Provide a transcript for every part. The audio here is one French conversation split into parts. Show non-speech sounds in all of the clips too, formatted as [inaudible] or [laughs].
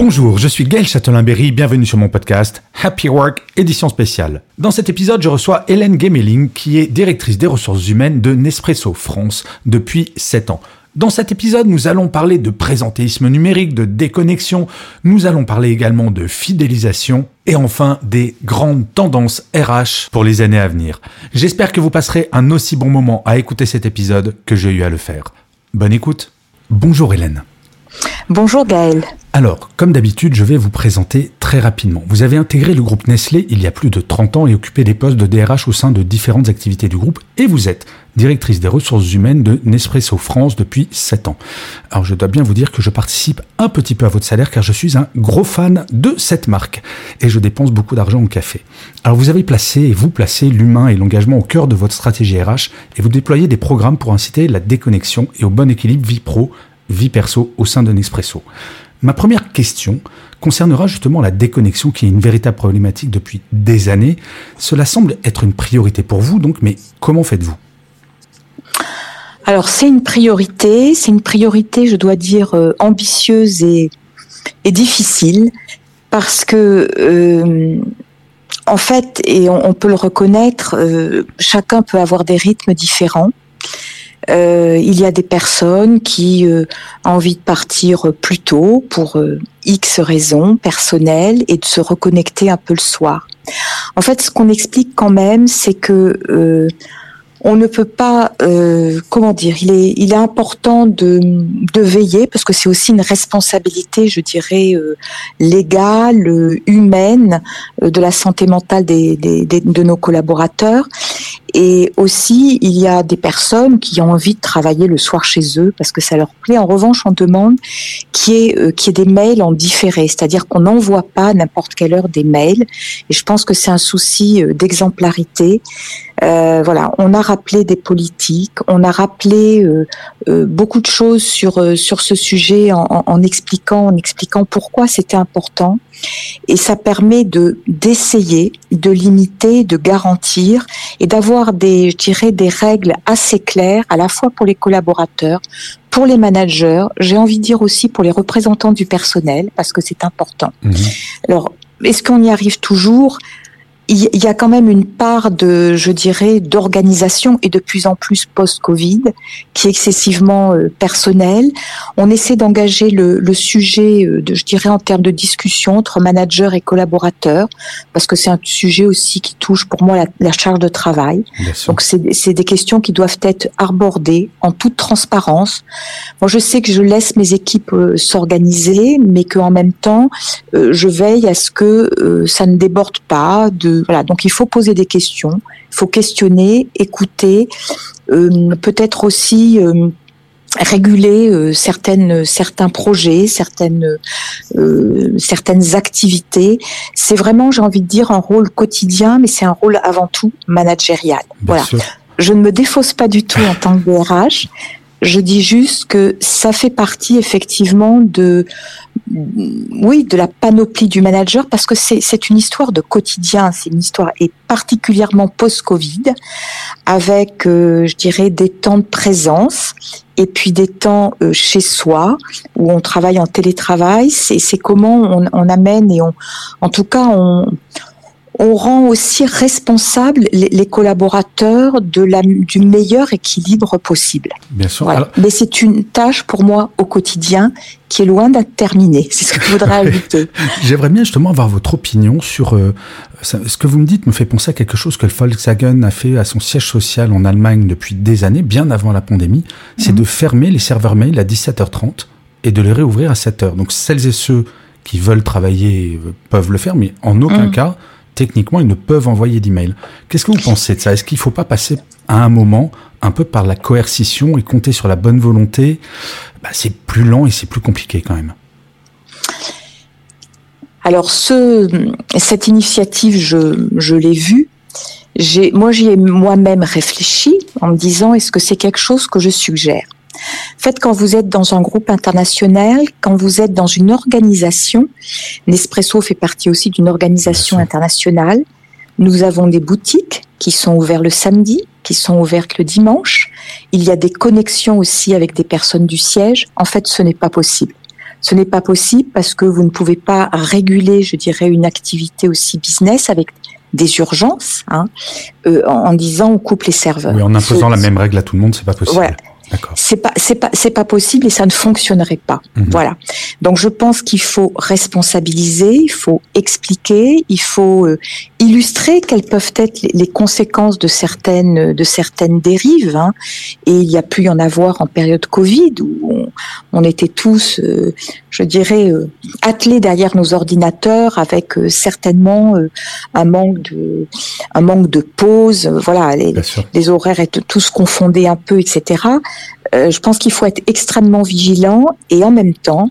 Bonjour, je suis Gaël Châtelain-Berry, bienvenue sur mon podcast Happy Work, édition spéciale. Dans cet épisode, je reçois Hélène Gemeling, qui est directrice des ressources humaines de Nespresso France depuis 7 ans. Dans cet épisode, nous allons parler de présentéisme numérique, de déconnexion, nous allons parler également de fidélisation et enfin des grandes tendances RH pour les années à venir. J'espère que vous passerez un aussi bon moment à écouter cet épisode que j'ai eu à le faire. Bonne écoute. Bonjour Hélène. Bonjour Gaël. Alors, comme d'habitude, je vais vous présenter très rapidement. Vous avez intégré le groupe Nestlé il y a plus de 30 ans et occupé des postes de DRH au sein de différentes activités du groupe et vous êtes directrice des ressources humaines de Nespresso France depuis 7 ans. Alors, je dois bien vous dire que je participe un petit peu à votre salaire car je suis un gros fan de cette marque et je dépense beaucoup d'argent au café. Alors, vous avez placé et vous placez l'humain et l'engagement au cœur de votre stratégie RH et vous déployez des programmes pour inciter la déconnexion et au bon équilibre vie pro vie perso au sein de Nespresso. Ma première question concernera justement la déconnexion qui est une véritable problématique depuis des années. Cela semble être une priorité pour vous, donc, mais comment faites-vous? Alors c'est une priorité, c'est une priorité, je dois dire, euh, ambitieuse et, difficile, parce que, euh, en fait, et on, on, peut le reconnaître, euh, chacun peut avoir des rythmes différents. Euh, il y a des personnes qui euh, ont envie de partir plus tôt pour euh, X raisons personnelles et de se reconnecter un peu le soir. En fait, ce qu'on explique quand même, c'est que euh, on ne peut pas, euh, comment dire, il est, il est important de, de veiller parce que c'est aussi une responsabilité, je dirais, euh, légale, euh, humaine, de la santé mentale des, des, de nos collaborateurs. Et aussi, il y a des personnes qui ont envie de travailler le soir chez eux parce que ça leur plaît. En revanche, on demande qu'il y ait, ait des mails en différé, c'est-à-dire qu'on n'envoie pas n'importe quelle heure des mails. Et je pense que c'est un souci d'exemplarité. Euh, voilà, on a rappelé des politiques, on a rappelé euh, euh, beaucoup de choses sur euh, sur ce sujet en, expliquant en expliquant pourquoi c'était important et ça permet de d'essayer de limiter, de garantir et d'avoir des je dirais des règles assez claires à la fois pour les collaborateurs, pour les managers, j'ai envie de dire aussi pour les représentants du personnel parce que c'est important. Mmh. Alors, est-ce qu'on y arrive toujours? Il y a quand même une part de, je dirais, d'organisation et de plus en plus post-Covid qui est excessivement euh, personnelle. On essaie d'engager le, le, sujet, euh, de, je dirais, en termes de discussion entre managers et collaborateurs, parce que c'est un sujet aussi qui touche pour moi la, la charge de travail. Donc c'est des questions qui doivent être abordées en toute transparence. Moi, je sais que je laisse mes équipes euh, s'organiser, mais qu'en même temps, euh, je veille à ce que euh, ça ne déborde pas de voilà, donc il faut poser des questions, il faut questionner, écouter, euh, peut-être aussi euh, réguler euh, certaines certains projets, certaines euh, certaines activités. C'est vraiment, j'ai envie de dire, un rôle quotidien, mais c'est un rôle avant tout managérial. Bien voilà. Sûr. Je ne me défausse pas du tout en tant que DRH. Je dis juste que ça fait partie effectivement de, oui, de la panoplie du manager parce que c'est une histoire de quotidien, c'est une histoire et particulièrement post-Covid avec, euh, je dirais, des temps de présence et puis des temps euh, chez soi où on travaille en télétravail. C'est comment on, on, amène et on, en tout cas, on, on rend aussi responsables les, les collaborateurs de la, du meilleur équilibre possible. Bien sûr. Voilà. Alors... Mais c'est une tâche pour moi au quotidien qui est loin d'être terminée. C'est ce que je voudrais [laughs] ajouter. J'aimerais bien justement avoir votre opinion sur euh, ça, ce que vous me dites me fait penser à quelque chose que Volkswagen a fait à son siège social en Allemagne depuis des années, bien avant la pandémie. C'est mmh. de fermer les serveurs mail à 17h30 et de les réouvrir à 7h. Donc celles et ceux qui veulent travailler peuvent le faire, mais en aucun mmh. cas techniquement, ils ne peuvent envoyer d'email. Qu'est-ce que vous pensez de ça? Est-ce qu'il ne faut pas passer à un moment un peu par la coercition et compter sur la bonne volonté, bah, c'est plus lent et c'est plus compliqué quand même. Alors ce, cette initiative, je, l'ai vue. Moi, j'y ai moi-même réfléchi en me disant est-ce que c'est quelque chose que je suggère? En fait, quand vous êtes dans un groupe international, quand vous êtes dans une organisation, Nespresso fait partie aussi d'une organisation internationale. Nous avons des boutiques qui sont ouvertes le samedi, qui sont ouvertes le dimanche. Il y a des connexions aussi avec des personnes du siège. En fait, ce n'est pas possible. Ce n'est pas possible parce que vous ne pouvez pas réguler, je dirais, une activité aussi business avec des urgences, hein, euh, en, disant on coupe les serveurs. Oui, en imposant la même règle à tout le monde, c'est pas possible. Ouais. C'est pas, c'est pas, c'est pas possible et ça ne fonctionnerait pas. Mhm. Voilà. Donc je pense qu'il faut responsabiliser, il faut expliquer, il faut euh, illustrer quelles peuvent être les, conséquences de certaines, de certaines dérives. Hein. Et il y a pu y en avoir en période Covid où on, était tous, euh, je dirais, euh, attelés derrière nos ordinateurs avec certainement un manque de, un manque de pause. Voilà, les, les horaires étaient tous confondés un peu, etc. Euh, je pense qu'il faut être extrêmement vigilant et en même temps,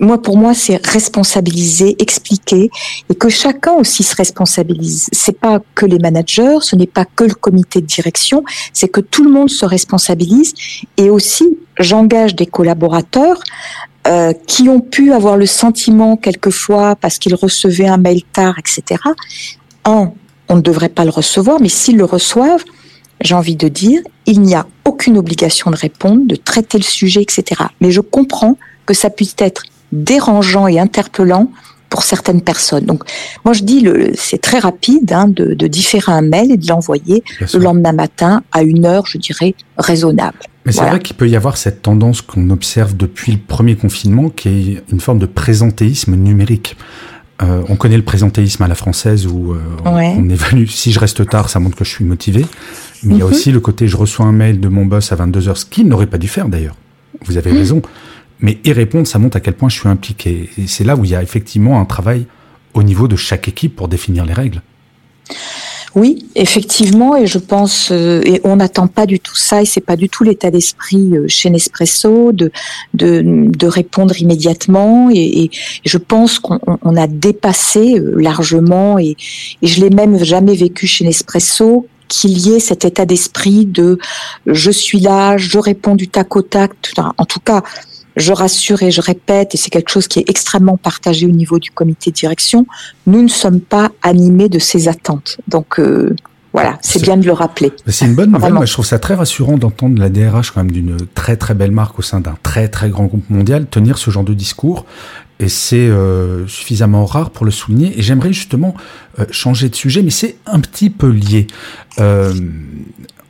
moi pour moi c'est responsabiliser, expliquer et que chacun aussi se responsabilise. C'est pas que les managers, ce n'est pas que le comité de direction, c'est que tout le monde se responsabilise et aussi j'engage des collaborateurs euh, qui ont pu avoir le sentiment quelquefois parce qu'ils recevaient un mail tard, etc. En, on ne devrait pas le recevoir, mais s'ils le reçoivent, j'ai envie de dire, il n'y a aucune obligation de répondre, de traiter le sujet, etc. Mais je comprends que ça puisse être dérangeant et interpellant pour certaines personnes. Donc, moi, je dis, c'est très rapide hein, de, de, différer un mail et de l'envoyer le lendemain matin à une heure, je dirais, raisonnable. Mais c'est vrai qu'il peut y avoir cette tendance qu'on observe depuis le premier confinement, qui est une forme de présentéisme numérique. Euh, on connaît le présentéisme à la française où euh, on évalue si je reste tard, ça montre que je suis motivé. Mais il y a mhm. aussi le côté je reçois un mail de mon boss à 22h, ce qu'il n'aurait pas dû faire d'ailleurs. Vous avez mhm. raison. Mais y répondre, ça montre à quel point je suis impliqué. Et c'est là où il y a effectivement un travail au niveau de chaque équipe pour définir les règles. Oui, effectivement, et je pense, euh, et on n'attend pas du tout ça, et c'est pas du tout l'état d'esprit euh, chez Nespresso de, de, de répondre immédiatement, et, je pense qu'on on a dépassé euh, largement, et, et je l'ai même jamais vécu chez Nespresso, qu'il y ait cet état d'esprit de je suis là, je réponds du tac au tac. En tout cas, je rassure et je répète, et c'est quelque chose qui est extrêmement partagé au niveau du comité de direction, nous ne sommes pas animés de ces attentes. Donc euh, voilà, c'est bien de le rappeler. C'est une bonne nouvelle. Moi, je trouve ça très rassurant d'entendre la DRH quand même d'une très très belle marque au sein d'un très très grand groupe mondial tenir ce genre de discours. Et c'est euh, suffisamment rare pour le souligner. Et j'aimerais justement euh, changer de sujet, mais c'est un petit peu lié. Euh,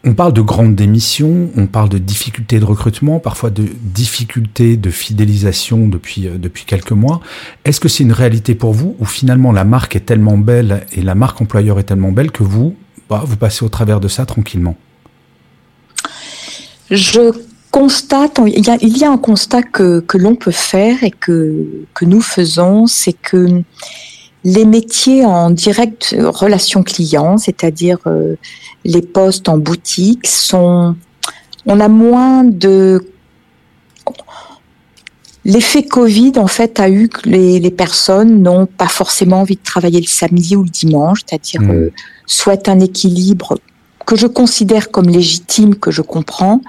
on parle de grandes démissions, on parle de difficultés de recrutement, parfois de difficultés de fidélisation depuis, euh, depuis quelques mois. Est-ce que c'est une réalité pour vous ou finalement la marque est tellement belle et la marque employeur est tellement belle que vous, bah, vous passez au travers de ça tranquillement? Je constate, il y a, il y a un constat que, que l'on peut faire et que, que nous faisons, c'est que les métiers en direct relation client, c'est-à-dire euh, les postes en boutique, sont, on a moins de L'effet Covid, en fait, a eu que les, personnes n'ont pas forcément envie de travailler le samedi ou le dimanche, c'est-à-dire mmh. euh, souhaitent un équilibre que je considère comme légitime, que je comprends.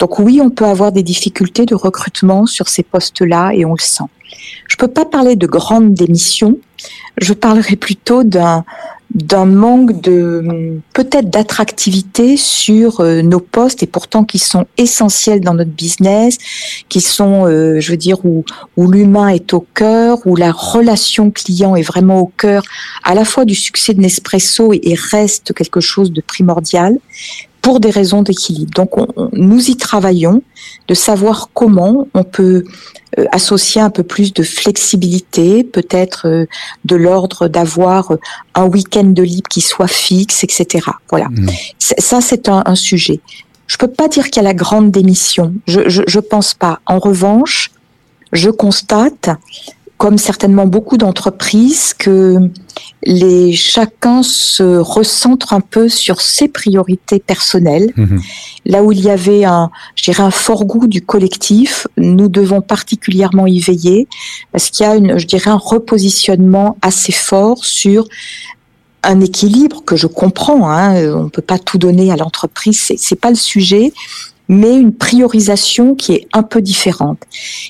Donc oui, on peut avoir des difficultés de recrutement sur ces postes-là et on le sent. Je peux pas parler de grandes démissions. Je parlerai plutôt d'un d'un manque de peut-être d'attractivité sur euh, nos postes et pourtant qui sont essentiels dans notre business, qui sont, euh, je veux dire, où, où l'humain est au cœur, où la relation client est vraiment au cœur, à la fois du succès de Nespresso et, et reste quelque chose de primordial pour des raisons d'équilibre. Donc on, nous y travaillons, de savoir comment on peut associer un peu plus de flexibilité, peut-être euh, de l'ordre d'avoir euh, un week-end de libre qui soit fixe, etc. Voilà. Mmh. Ça, c'est un, un, sujet. Je peux pas dire qu'il y a la grande démission. Je, je, je pense pas. En revanche, je constate comme certainement beaucoup d'entreprises, que les chacun se recentre un peu sur ses priorités personnelles. Mhm. Là où il y avait un, un fort goût du collectif, nous devons particulièrement y veiller parce qu'il y a une, je dirais, un repositionnement assez fort sur un équilibre que je comprends. Hein, on peut pas tout donner à l'entreprise, c'est, c'est pas le sujet, mais une priorisation qui est un peu différente.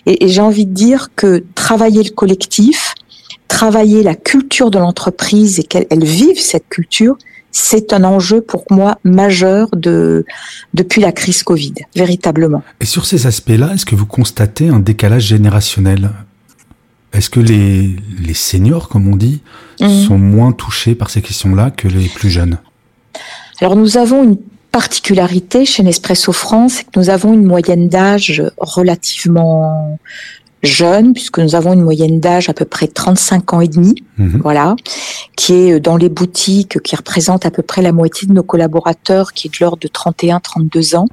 Et, et j'ai envie de dire que travailler le collectif, travailler la culture de l'entreprise et qu'elle elle vive cette culture, c'est un enjeu pour moi majeur de depuis la crise Covid, véritablement. Et sur ces aspects-là, est-ce que vous constatez un décalage générationnel? Est-ce que les, les seniors, comme on dit, Mhm. sont moins touchés par ces questions-là que les plus jeunes? Alors nous avons une particularité chez Nespresso France, c'est que nous avons une moyenne d'âge relativement jeune, puisque nous avons une moyenne d'âge à peu près 35 ans et demi, Mhm. voilà, qui est dans les boutiques, qui représente à peu près la moitié de nos collaborateurs, qui est de l'ordre de 31-32 ans.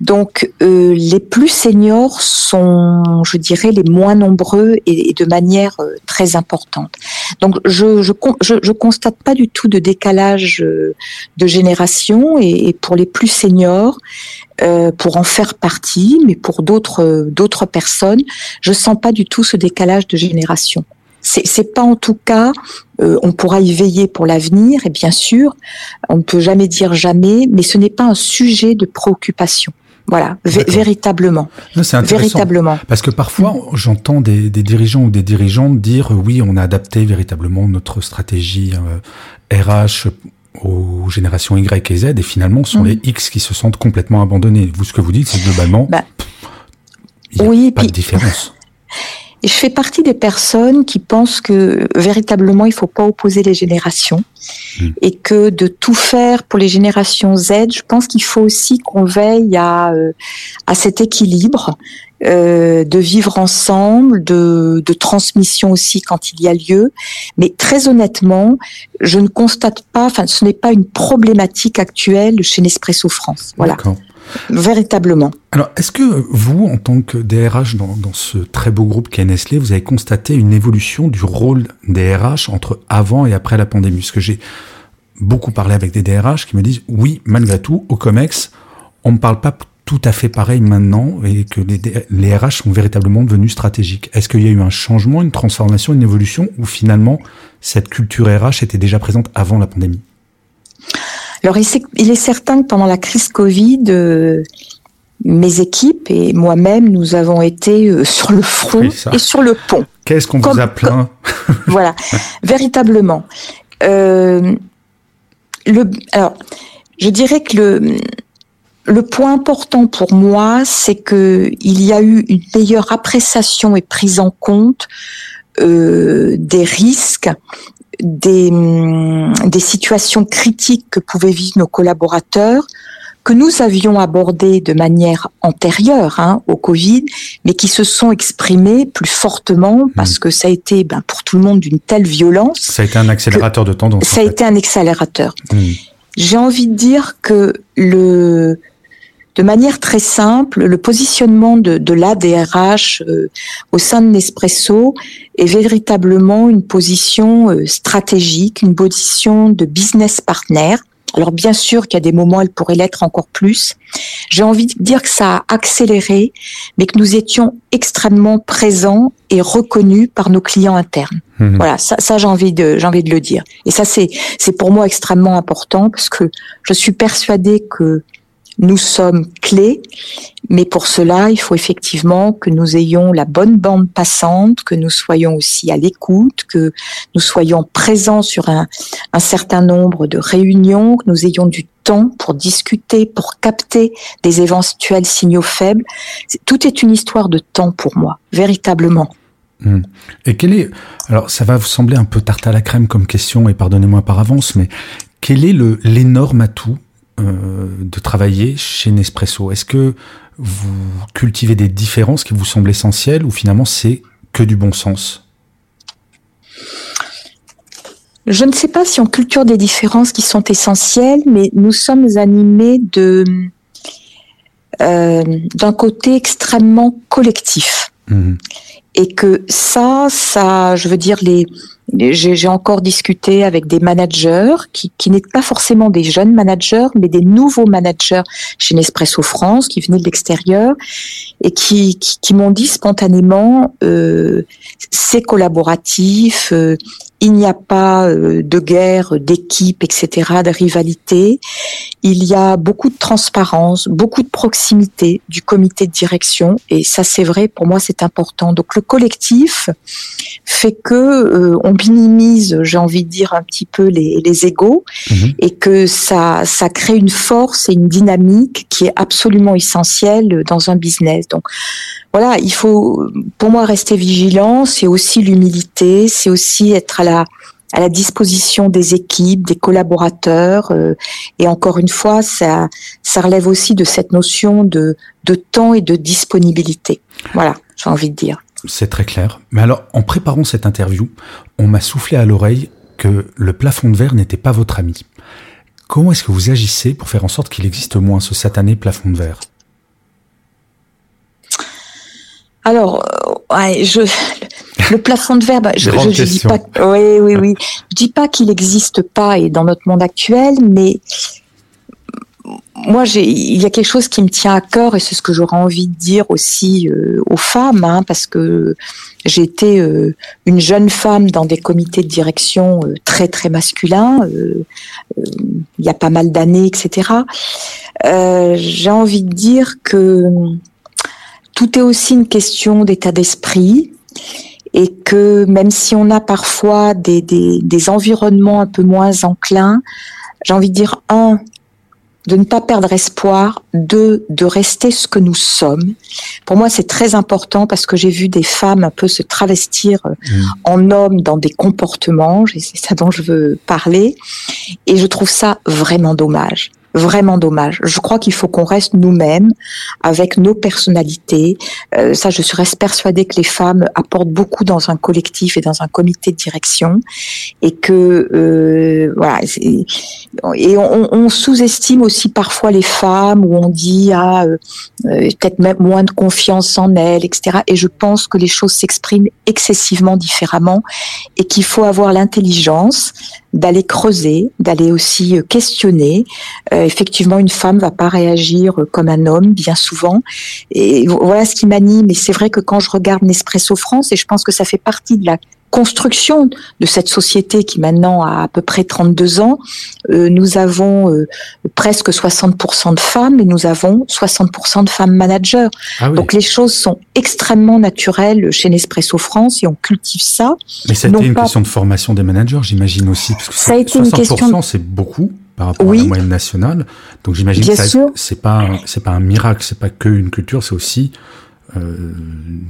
Donc euh, les plus seniors sont, je dirais, les moins nombreux et, de manière euh, très importante. Donc je, je, je, je constate pas du tout de décalage euh, de génération et, et pour les plus seniors, euh, pour en faire partie, mais pour d'autres euh, d'autres personnes, je sens pas du tout ce décalage de génération. C'est pas en tout cas, euh, on pourra y veiller pour l'avenir et bien sûr, on ne peut jamais dire jamais, mais ce n'est pas un sujet de préoccupation. Voilà, véritablement, Non, C'est intéressant. véritablement. Parce que parfois, j'entends des, des dirigeants ou des dirigeantes dire euh, oui, on a adapté véritablement notre stratégie euh, RH aux générations Y et Z, et finalement, ce sont Mhm. les X qui se sentent complètement abandonnés. Vous, ce que vous dites, c'est globalement, Bah, il n'y a oui, pas puis- de différence. [laughs] Et je fais partie des personnes qui pensent que véritablement il faut pas opposer les générations Mm. et que de tout faire pour les générations Z, je pense qu'il faut aussi qu'on veille à euh, à cet équilibre euh, de vivre ensemble, de, de transmission aussi quand il y a lieu. Mais très honnêtement, je ne constate pas, enfin ce n'est pas une problématique actuelle chez Nespresso France. Voilà. Véritablement. Alors, est-ce que vous, en tant que DRH dans, ce très beau groupe qu'est vous avez constaté une évolution du rôle des RH entre avant et après la pandémie? Parce que j'ai beaucoup parlé avec des DRH qui me disent, oui, malgré tout, au COMEX, on ne parle pas tout à fait pareil maintenant et que les, les RH sont véritablement devenus stratégiques. Est-ce qu'il y a eu un changement, une transformation, une évolution ou finalement cette culture RH était déjà présente avant la pandémie? Alors, il est, certain que pendant la crise Covid, euh, mes équipes et moi-même, nous avons été euh, sur le front Oui, et sur le pont. Qu'est-ce qu'on vous a plaint [laughs] voilà, véritablement. Euh, le, alors, je dirais que le, le point important pour moi, c'est que il y a eu une meilleure appréciation et prise en compte euh, des risques, des, hum, des situations critiques que pouvaient vivre nos collaborateurs, que nous avions abordées de manière antérieure hein, au Covid, mais qui se sont exprimées plus fortement parce que ça a été ben, pour tout le monde d'une telle violence. Ça a été un accélérateur de tendance. Ça a fait. été un accélérateur. Hmm. J'ai envie de dire que le, de manière très simple, le positionnement de, de l'ADRH euh, au sein de Nespresso est véritablement une position euh, stratégique, une position de business partner. Alors bien sûr qu'il y a des moments, elle pourrait l'être encore plus. J'ai envie de dire que ça a accéléré, mais que nous étions extrêmement présents et reconnus par nos clients internes. Mhm. Voilà, ça, ça j'ai envie de, j'ai envie de le dire. Et ça, c'est, c'est pour moi extrêmement important parce que je suis persuadée que nous sommes clés, mais pour cela, il faut effectivement que nous ayons la bonne bande passante, que nous soyons aussi à l'écoute, que nous soyons présents sur un, certain nombre de réunions, que nous ayons du temps pour discuter, pour capter des éventuels signaux faibles. Tout est une histoire de temps pour moi, véritablement. Et quel est, alors ça va vous sembler un peu tarte à la crème comme question, et pardonnez-moi par avance, mais quel est l'énorme atout euh, de travailler chez Nespresso Est-ce que vous cultivez des différences qui vous semblent essentielles ou finalement c'est que du bon sens? Je ne sais pas si on culture des différences qui sont essentielles, mais nous sommes animés de euh, d'un côté extrêmement collectif. Mhm. et que ça, ça, je veux dire, les, j'ai encore discuté avec des managers qui, qui n'étaient pas forcément des jeunes managers, mais des nouveaux managers chez Nespresso France qui venaient de l'extérieur et qui, m'ont dit spontanément euh, c'est collaboratif, euh, il n'y a pas euh, de guerre d'équipe, etc., de rivalité. Il y a beaucoup de transparence, beaucoup de proximité du comité de direction, et ça c'est vrai pour moi c'est important. Donc le collectif fait que on minimise, j'ai envie de dire un petit peu les, les égaux, mhm. et que ça ça crée une force et une dynamique qui est absolument essentielle dans un business. Donc voilà, il faut pour moi rester vigilant, c'est aussi l'humilité, c'est aussi être à la à la disposition des équipes, des collaborateurs, euh, et encore une fois, ça ça relève aussi de cette notion de de temps et de disponibilité. Voilà, j'ai envie de dire. C'est très clair. Mais alors, en préparant cette interview, on m'a soufflé à l'oreille que le plafond de verre n'était pas votre ami. Comment est-ce que vous agissez pour faire en sorte qu'il existe moins ce satané plafond de verre? Alors, euh, ouais, je, le plafond de verre, bah, je, je, dis pas, oui, oui, oui, je dis pas qu'il n'existe pas et dans notre monde actuel, mais moi, il y a quelque chose qui me tient à cœur et c'est ce que j'aurais envie de dire aussi euh, aux femmes, hein, parce que j'ai été euh, une jeune femme dans des comités de direction très très masculins, il y a pas mal d'années, etc. j'ai envie de dire que tout est aussi une question d'état d'esprit et que même si on a parfois des, des, environnements un peu moins enclins, j'ai envie de dire un, de ne pas perdre espoir, deux, de rester ce que nous sommes. Pour moi, c'est très important parce que j'ai vu des femmes un peu se travestir mmh. en hommes dans des comportements, c'est ça dont je veux parler, et je trouve ça vraiment dommage vraiment dommage. Je crois qu'il faut qu'on reste nous-mêmes avec nos personnalités. Euh, ça, je suis persuadée que les femmes apportent beaucoup dans un collectif et dans un comité de direction, et que euh, voilà. Et on, on sous-estime aussi parfois les femmes où on dit ah euh, euh, peut-être même moins de confiance en elles, etc. Et je pense que les choses s'expriment excessivement différemment et qu'il faut avoir l'intelligence d'aller creuser, d'aller aussi euh, questionner. Euh, effectivement, une femme va pas réagir euh, comme un homme bien souvent. Et voilà ce qui m'anime. Et c'est vrai que quand je regarde Nespresso France, et je pense que ça fait partie de la construction de cette société qui maintenant a à peu près 32 ans, euh, nous avons euh, presque 60% de femmes et nous avons 60% de femmes managers. Ah Donc les choses sont extrêmement naturelles chez Nespresso France et on cultive ça. Mais ça a été une question de formation des managers, j'imagine aussi, parce que ça a été 60%, une question. C'est beaucoup par rapport à la moyenne nationale. Donc j'imagine que c'est pas c'est pas un miracle, c'est pas que une culture, c'est aussi euh,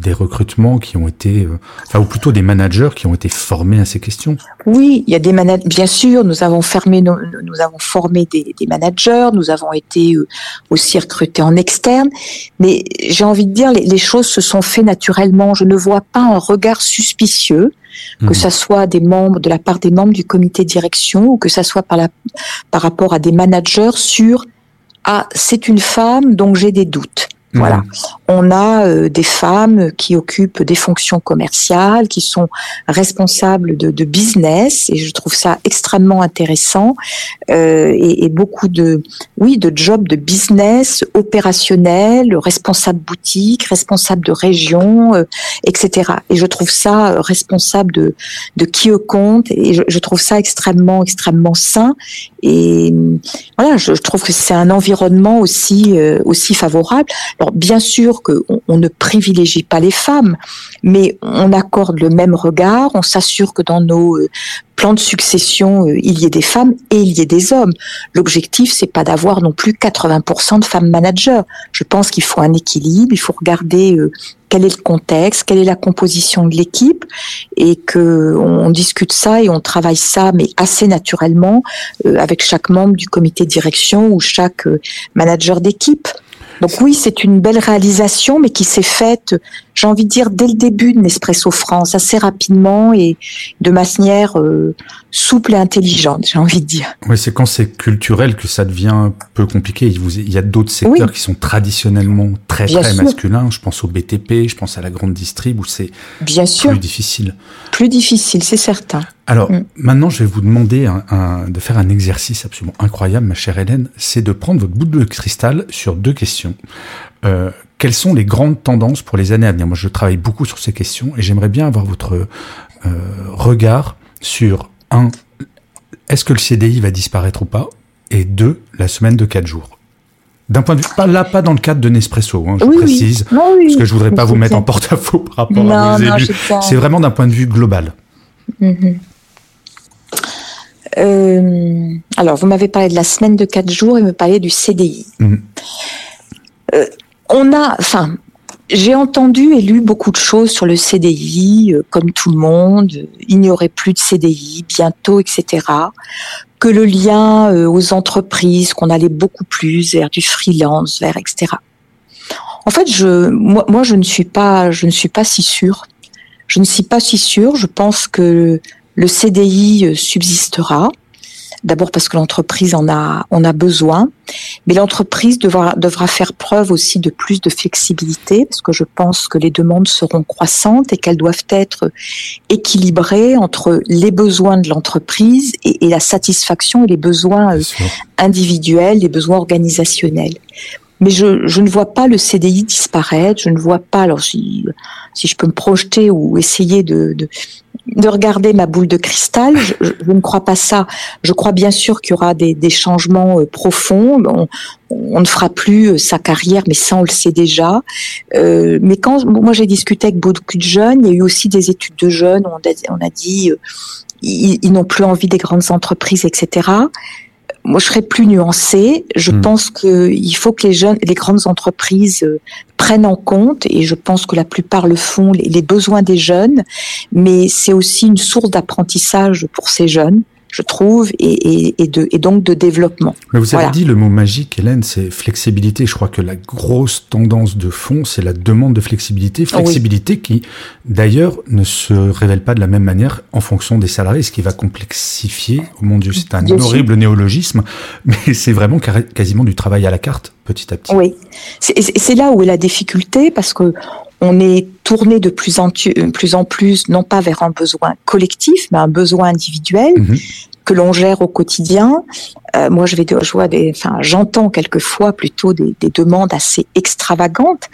des recrutements qui ont été, euh, enfin ou plutôt des managers qui ont été formés à ces questions. Oui, il y a des managers. Bien sûr, nous avons fermé, nous, nous avons formé des, des, managers, nous avons été euh, aussi recrutés en externe. Mais j'ai envie de dire, les, les, choses se sont faites naturellement. Je ne vois pas un regard suspicieux que mhm. ça soit des membres de la part des membres du comité de direction ou que ça soit par la par rapport à des managers sur ah c'est une femme donc j'ai des doutes. Voilà. Mhm. On a euh, des femmes qui occupent des fonctions commerciales, qui sont responsables de, de business, et je trouve ça extrêmement intéressant. Euh, et, et, beaucoup de, oui, de jobs de business opérationnel, responsable boutique, responsable de région, euh, etc. Et je trouve ça euh, responsable de, de qui au compte, et je, je trouve ça extrêmement, extrêmement sain. Et voilà, je, je trouve que c'est un environnement aussi, aussi favorable. Alors bien sûr qu'on on ne privilégie pas les femmes, mais on accorde le même regard, on s'assure que dans nos euh, plans de succession, euh, il y ait des femmes et il y ait des hommes. L'objectif, c'est pas d'avoir non plus 80% de femmes managers. Je pense qu'il faut un équilibre, il faut regarder euh, quel est le contexte, quelle est la composition de l'équipe, et que on discute ça et on travaille ça, mais assez naturellement avec chaque membre du comité de direction ou chaque manager d'équipe. Donc oui, c'est une belle réalisation, mais qui s'est faite, j'ai envie de dire, dès le début de Nespresso France, assez rapidement et de manière euh, souple et intelligente, j'ai envie de dire. Oui, c'est quand c'est culturel que ça devient un peu compliqué. Il, y a d'autres secteurs qui sont traditionnellement très très masculins. Je pense au BTP, je pense à la grande distrib où c'est plus difficile. Plus difficile, c'est certain. Alors mm. maintenant, je vais vous demander un, de faire un exercice absolument incroyable, ma chère Hélène. C'est de prendre votre bout de cristal sur deux questions. Euh, quelles sont les grandes tendances pour les années à venir? Moi, je travaille beaucoup sur ces questions et j'aimerais bien avoir votre euh, regard sur un, est-ce que le CDI va disparaître ou pas? Et deux, la semaine de quatre jours. D'un point de vue, pas là, pas dans le cadre de Nespresso, hein, je précise, parce que je voudrais pas vous mettre en porte-à-faux par rapport à vos élus. C'est vraiment d'un point de vue global. Mhm. Euh, alors, vous m'avez parlé de la semaine de quatre jours et me parlé du CDI. Mhm. Euh, on a, enfin, j'ai entendu et lu beaucoup de choses sur le CDI, euh, comme tout le monde, il n'y aurait plus de CDI bientôt, etc. Que le lien aux entreprises, qu'on allait beaucoup plus vers du freelance, vers etc. En fait, je, moi, moi, je ne suis pas, je ne suis pas si sûre. Je ne suis pas si sûre. Je pense que le CDI euh, subsistera. D'abord parce que l'entreprise en a, on a besoin, mais l'entreprise devra, devra faire preuve aussi de plus de flexibilité parce que je pense que les demandes seront croissantes et qu'elles doivent être équilibrées entre les besoins de l'entreprise et, la satisfaction et les besoins euh, individuels, les besoins organisationnels. Mais je, je, ne vois pas le CDI disparaître. Je ne vois pas, alors si, si je peux me projeter ou essayer de, de, de regarder ma boule de cristal. Je, ne crois pas ça. Je crois bien sûr qu'il y aura des, des changements euh, profonds. On, on, ne fera plus euh, sa carrière, mais ça on le sait déjà. Euh, mais quand moi j'ai discuté avec beaucoup de jeunes, il y a eu aussi des études de jeunes. On a, on a dit euh, ils, ils n'ont plus envie des grandes entreprises, etc moi, je serais plus nuancée. Je hmm. pense qu'il faut que les jeunes, les grandes entreprises euh, prennent en compte, et je pense que la plupart le font, les besoins des jeunes. Mais c'est aussi une source d'apprentissage pour ces jeunes je trouve, et, et, de, et donc de développement. Mais vous avez dit le mot magique, Hélène, c'est flexibilité. Je crois que la grosse tendance de fond, c'est la demande de flexibilité. Flexibilité qui, d'ailleurs, ne se révèle pas de la même manière en fonction des salariés, ce qui va complexifier. Oh mon Dieu, c'est un horrible néologisme, [laughs] mais c'est vraiment quasiment du travail à la carte, petit à petit. Oui, c'est là où est la difficulté, parce que on est tourné de plus en, plus en plus, non pas vers un besoin collectif, mais un besoin individuel mhm. que l'on gère au quotidien. Euh, moi, je vais, je vois des, enfin, j'entends quelquefois plutôt des, des demandes assez extravagantes,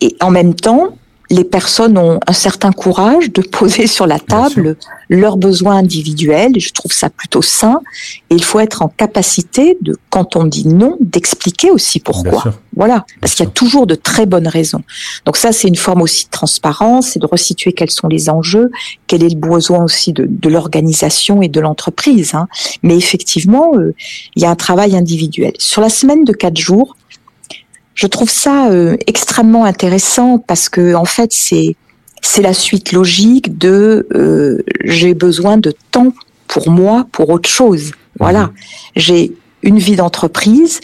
et en même temps, les personnes ont un certain courage de poser sur la table leurs besoins individuels. Et je trouve ça plutôt sain. Et il faut être en capacité de, quand on dit non, d'expliquer aussi pourquoi. Voilà, parce qu'il y a toujours de très bonnes raisons. Donc ça, c'est une forme aussi de transparence, c'est de resituer quels sont les enjeux, quel est le besoin aussi de, de l'organisation et de l'entreprise. Hein. Mais effectivement, euh, il y a un travail individuel. Sur la semaine de quatre jours, je trouve ça euh, extrêmement intéressant parce que en fait c'est c'est la suite logique de euh, j'ai besoin de temps pour moi pour autre chose. Voilà, mhm. j'ai une vie d'entreprise,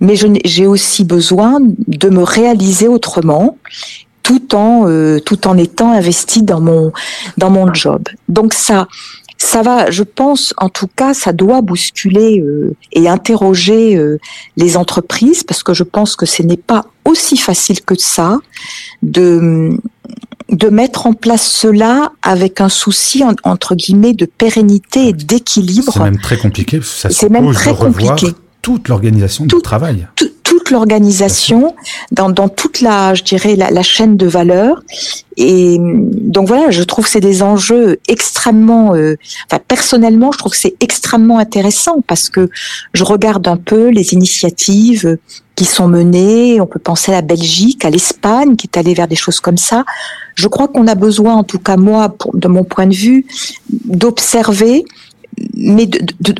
mais j'ai aussi besoin de me réaliser autrement tout en euh, tout en étant investi dans mon dans mon job. Donc ça ça va, je pense, en tout cas, ça doit bousculer euh, et interroger euh, les entreprises parce que je pense que ce n'est pas aussi facile que ça de de mettre en place cela avec un souci entre guillemets de pérennité et d'équilibre. C'est même très compliqué. C'est même très compliqué. Toute l'organisation du travail l'organisation, dans, toute la, je dirais, la, chaîne de valeur. Et donc voilà, je trouve que c'est des enjeux extrêmement, euh, enfin personnellement, je trouve que c'est extrêmement intéressant parce que je regarde un peu les initiatives qui sont menées. On peut penser à la Belgique, à l'Espagne, qui est allée vers des choses comme ça. Je crois qu'on a besoin, en tout cas moi, de mon point de vue, d'observer mais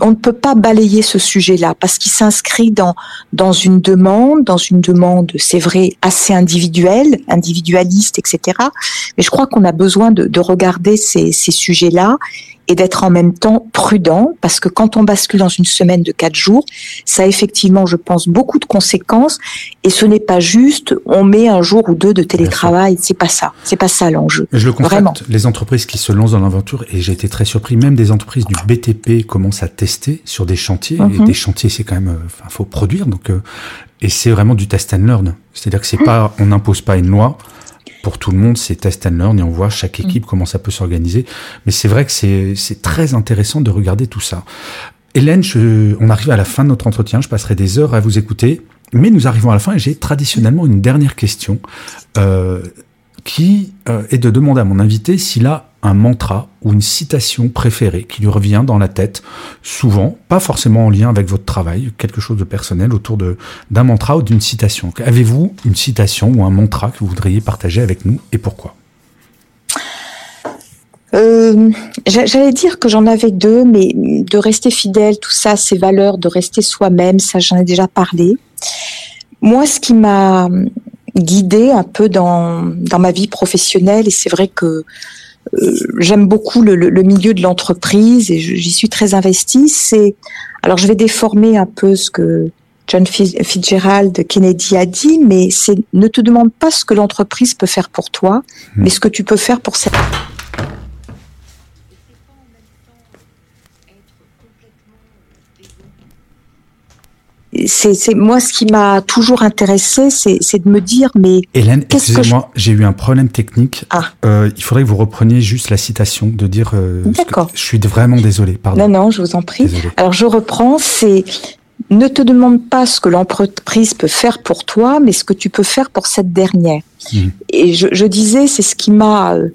on ne peut pas balayer ce sujet-là parce qu'il s'inscrit dans dans une demande, dans une demande, c'est vrai, assez individuelle, individualiste, etc. Mais je crois qu'on a besoin de, de regarder ces, ces sujets-là et d'être en même temps prudent parce que quand on bascule dans une semaine de quatre jours, ça a effectivement, je pense, beaucoup de conséquences et ce n'est pas juste on met un jour ou deux de télétravail, c'est pas ça, c'est pas ça l'enjeu. Je le constate, les entreprises qui se lancent dans l'aventure et j'ai été très surpris, même des entreprises du BTP commencent à tester sur des chantiers et mhm. des chantiers c'est quand même, euh, enfin faut produire donc euh, et c'est vraiment du test and learn, c'est-à-dire que c'est mhm. pas, on n'impose pas une loi pour tout le monde, c'est test and learn et on voit chaque mm. équipe comment ça peut s'organiser. Mais c'est vrai que c'est très intéressant de regarder tout ça. Hélène, on arrive à la fin de notre entretien. Je passerai des heures à vous écouter. Mais nous arrivons à la fin et j'ai traditionnellement une dernière question euh, qui euh, est de demander à mon invité s'il a un mantra ou une citation préférée qui lui revient dans la tête, souvent, pas forcément en lien avec votre travail, quelque chose de personnel autour de d'un mantra ou d'une citation. Avez-vous une citation ou un mantra que vous voudriez partager avec nous et pourquoi? Euh, J'allais dire que j'en avais deux, mais de rester fidèle, tout ça, ces valeurs, de rester soi-même, ça j'en ai déjà parlé. Moi, ce qui m'a guidée un peu dans, dans ma vie professionnelle, et c'est vrai que j'aime beaucoup le, le, milieu de l'entreprise et j'y suis très investie. C'est alors je vais déformer un peu ce que John Fitzgerald Kennedy a dit, mais c'est ne te demande pas ce que l'entreprise peut faire pour toi, hmm. mais ce que tu peux faire pour cette c'est moi ce qui m'a toujours intéressé, c'est de me dire mais Hélène, excusez-moi, j'ai eu un problème technique. Ah. Euh, il faudrait que vous repreniez juste la citation de dire. Euh, D'accord. Je suis vraiment désolé. Pardon. Non non, je vous en prie. Alors je reprends. C'est ne te demande pas ce que l'entreprise peut faire pour toi, mais ce que tu peux faire pour cette dernière. Mmh. Et je, je disais, c'est ce qui m'a euh,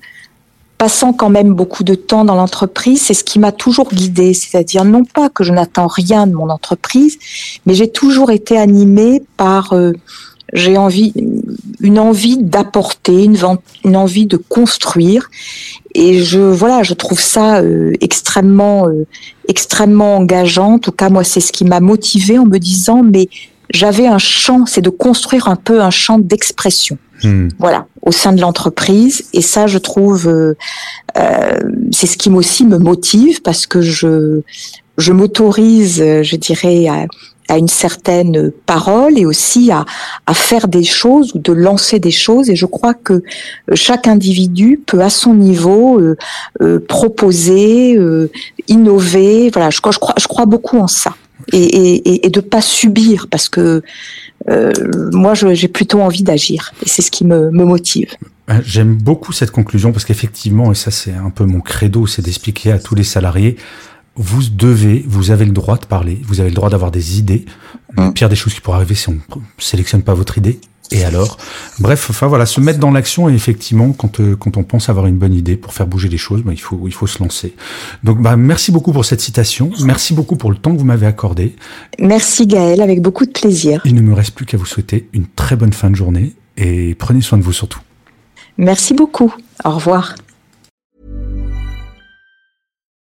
passant quand même beaucoup de temps dans l'entreprise, c'est ce qui m'a toujours guidée. C'est-à-dire non pas que je n'attends rien de mon entreprise, mais j'ai toujours été animée par euh, j'ai envie une envie d'apporter, une, une envie de construire. Et je voilà, je trouve ça euh, extrêmement euh, extrêmement engageant. En tout cas, moi, c'est ce qui m'a motivée en me disant mais j'avais un champ, c'est de construire un peu un champ d'expression. Hmm. Voilà, au sein de l'entreprise. Et ça, je trouve, euh, euh, c'est ce qui aussi me motive parce que je, je m'autorise, je dirais, à, à, une certaine parole et aussi à, à faire des choses ou de lancer des choses. Et je crois que chaque individu peut, à son niveau, euh, euh proposer, euh, innover. Voilà, je, je, crois, je crois beaucoup en ça. Et, et, et de pas subir parce que euh, moi, j'ai plutôt envie d'agir. Et c'est ce qui me, me motive. Euh, j'aime beaucoup cette conclusion parce qu'effectivement, et ça c'est un peu mon credo, c'est d'expliquer à tous les salariés, vous devez, vous avez le droit de parler, vous avez le droit d'avoir des idées. Le mmh. pire des choses qui pourraient arriver si on sélectionne pas votre idée, et alors? Bref, enfin voilà, se mettre dans l'action et effectivement, quand, euh, quand on pense avoir une bonne idée pour faire bouger les choses, bah, il, faut, il faut se lancer. Donc bah, merci beaucoup pour cette citation, merci beaucoup pour le temps que vous m'avez accordé. Merci Gaël, avec beaucoup de plaisir. Il ne me reste plus qu'à vous souhaiter une très bonne fin de journée et prenez soin de vous surtout. Merci beaucoup, au revoir.